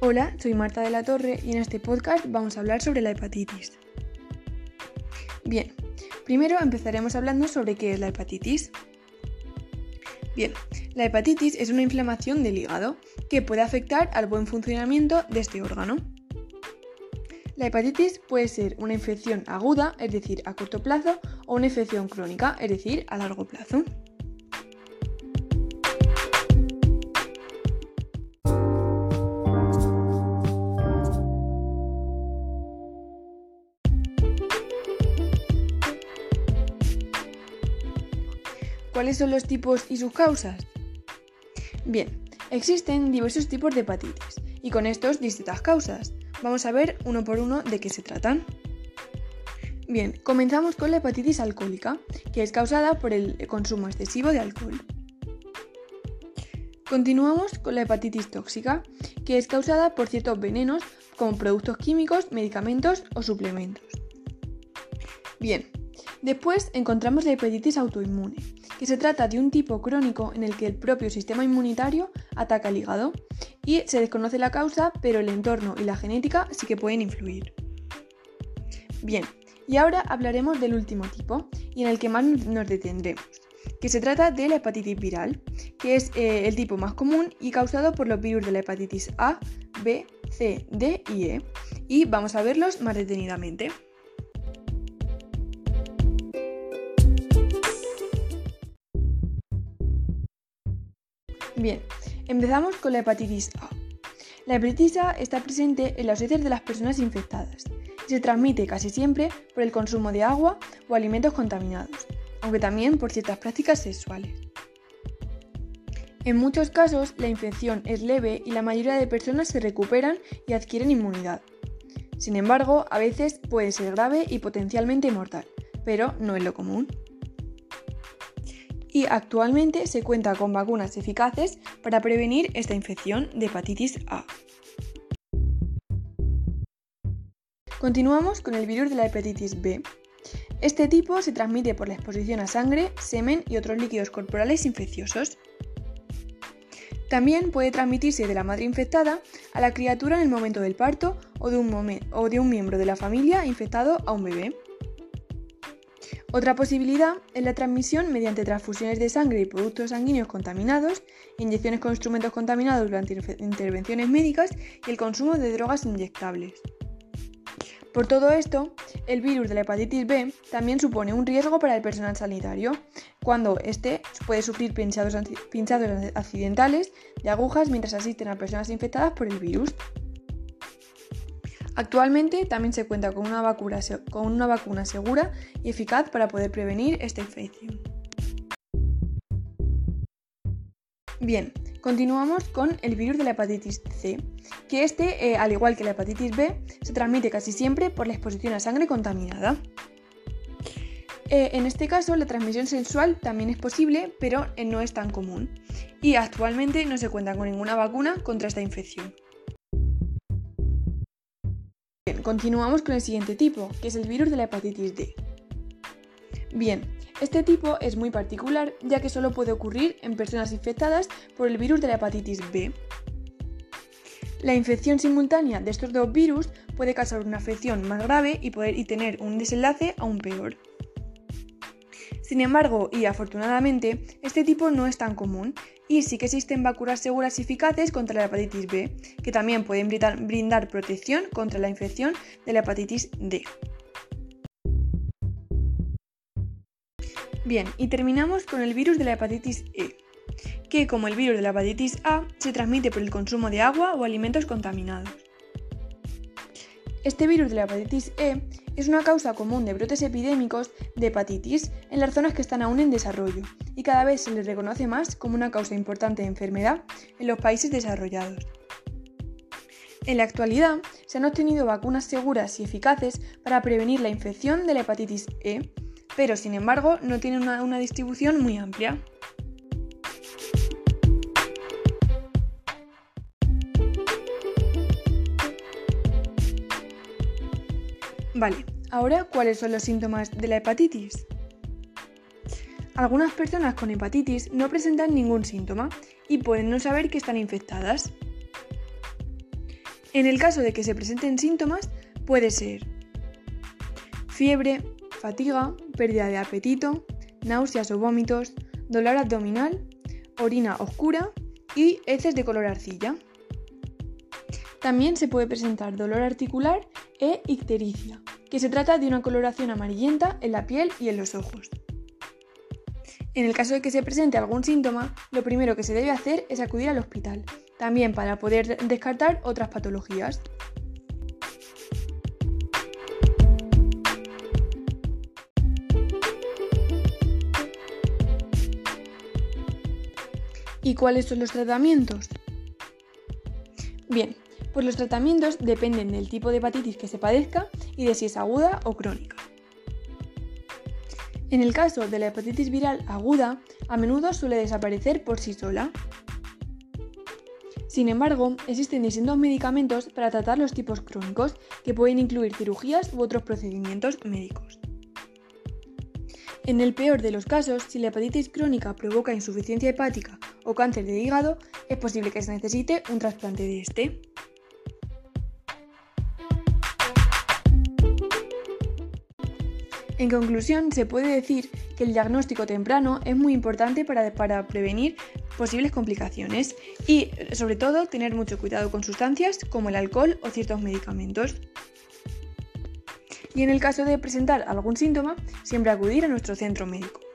Hola, soy Marta de la Torre y en este podcast vamos a hablar sobre la hepatitis. Bien, primero empezaremos hablando sobre qué es la hepatitis. Bien, la hepatitis es una inflamación del hígado que puede afectar al buen funcionamiento de este órgano. La hepatitis puede ser una infección aguda, es decir, a corto plazo, o una infección crónica, es decir, a largo plazo. ¿Cuáles son los tipos y sus causas? Bien, existen diversos tipos de hepatitis y con estos distintas causas. Vamos a ver uno por uno de qué se tratan. Bien, comenzamos con la hepatitis alcohólica, que es causada por el consumo excesivo de alcohol. Continuamos con la hepatitis tóxica, que es causada por ciertos venenos como productos químicos, medicamentos o suplementos. Bien, después encontramos la hepatitis autoinmune, que se trata de un tipo crónico en el que el propio sistema inmunitario ataca el hígado y se desconoce la causa, pero el entorno y la genética sí que pueden influir. Bien, y ahora hablaremos del último tipo y en el que más nos detendremos, que se trata de la hepatitis viral, que es eh, el tipo más común y causado por los virus de la hepatitis A, B, C, D y E, y vamos a verlos más detenidamente. Bien, empezamos con la hepatitis A. La hepatitis A está presente en las heces de las personas infectadas y se transmite casi siempre por el consumo de agua o alimentos contaminados, aunque también por ciertas prácticas sexuales. En muchos casos, la infección es leve y la mayoría de personas se recuperan y adquieren inmunidad. Sin embargo, a veces puede ser grave y potencialmente mortal, pero no es lo común y actualmente se cuenta con vacunas eficaces para prevenir esta infección de hepatitis A. Continuamos con el virus de la hepatitis B. Este tipo se transmite por la exposición a sangre, semen y otros líquidos corporales infecciosos. También puede transmitirse de la madre infectada a la criatura en el momento del parto o de un, o de un miembro de la familia infectado a un bebé. Otra posibilidad es la transmisión mediante transfusiones de sangre y productos sanguíneos contaminados, inyecciones con instrumentos contaminados durante intervenciones médicas y el consumo de drogas inyectables. Por todo esto, el virus de la hepatitis B también supone un riesgo para el personal sanitario, cuando éste puede sufrir pinchados, accidentales de agujas mientras asisten a personas infectadas por el virus. Actualmente también se cuenta con una, vacuna, segura y eficaz para poder prevenir esta infección. Bien, continuamos con el virus de la hepatitis C, que este, eh, al igual que la hepatitis B, se transmite casi siempre por la exposición a sangre contaminada. Eh, en este caso, la transmisión sexual también es posible, pero eh, no es tan común, y actualmente no se cuenta con ninguna vacuna contra esta infección continuamos con el siguiente tipo, que es el virus de la hepatitis D. Bien, este tipo es muy particular ya que solo puede ocurrir en personas infectadas por el virus de la hepatitis B. La infección simultánea de estos dos virus puede causar una afección más grave y, poder, y tener un desenlace aún peor. Sin embargo, y afortunadamente, este tipo no es tan común y sí que existen vacunas seguras y eficaces contra la hepatitis B, que también pueden brindar protección contra la infección de la hepatitis D. Bien, y terminamos con el virus de la hepatitis E, que como el virus de la hepatitis A se transmite por el consumo de agua o alimentos contaminados. Este virus de la hepatitis E es una causa común de brotes epidémicos de hepatitis en las zonas que están aún en desarrollo y cada vez se les reconoce más como una causa importante de enfermedad en los países desarrollados. En la actualidad se han obtenido vacunas seguras y eficaces para prevenir la infección de la hepatitis E, pero sin embargo no tienen una, una distribución muy amplia. Vale, ahora, ¿cuáles son los síntomas de la hepatitis? Algunas personas con hepatitis no presentan ningún síntoma y pueden no saber que están infectadas. En el caso de que se presenten síntomas, puede ser fiebre, fatiga, pérdida de apetito, náuseas o vómitos, dolor abdominal, orina oscura y heces de color arcilla. También se puede presentar dolor articular e ictericia, que se trata de una coloración amarillenta en la piel y en los ojos. En el caso de que se presente algún síntoma, lo primero que se debe hacer es acudir al hospital, también para poder descartar otras patologías. ¿Y cuáles son los tratamientos? Bien, pues los tratamientos dependen del tipo de hepatitis que se padezca y de si es aguda o crónica. En el caso de la hepatitis viral aguda, a menudo suele desaparecer por sí sola. Sin embargo, existen distintos medicamentos para tratar los tipos crónicos que pueden incluir cirugías u otros procedimientos médicos. En el peor de los casos, si la hepatitis crónica provoca insuficiencia hepática o cáncer de hígado, es posible que se necesite un trasplante de este. En conclusión, se puede decir que el diagnóstico temprano es muy importante para, para, prevenir posibles complicaciones y, sobre todo, tener mucho cuidado con sustancias como el alcohol o ciertos medicamentos. Y en el caso de presentar algún síntoma, siempre acudir a nuestro centro médico.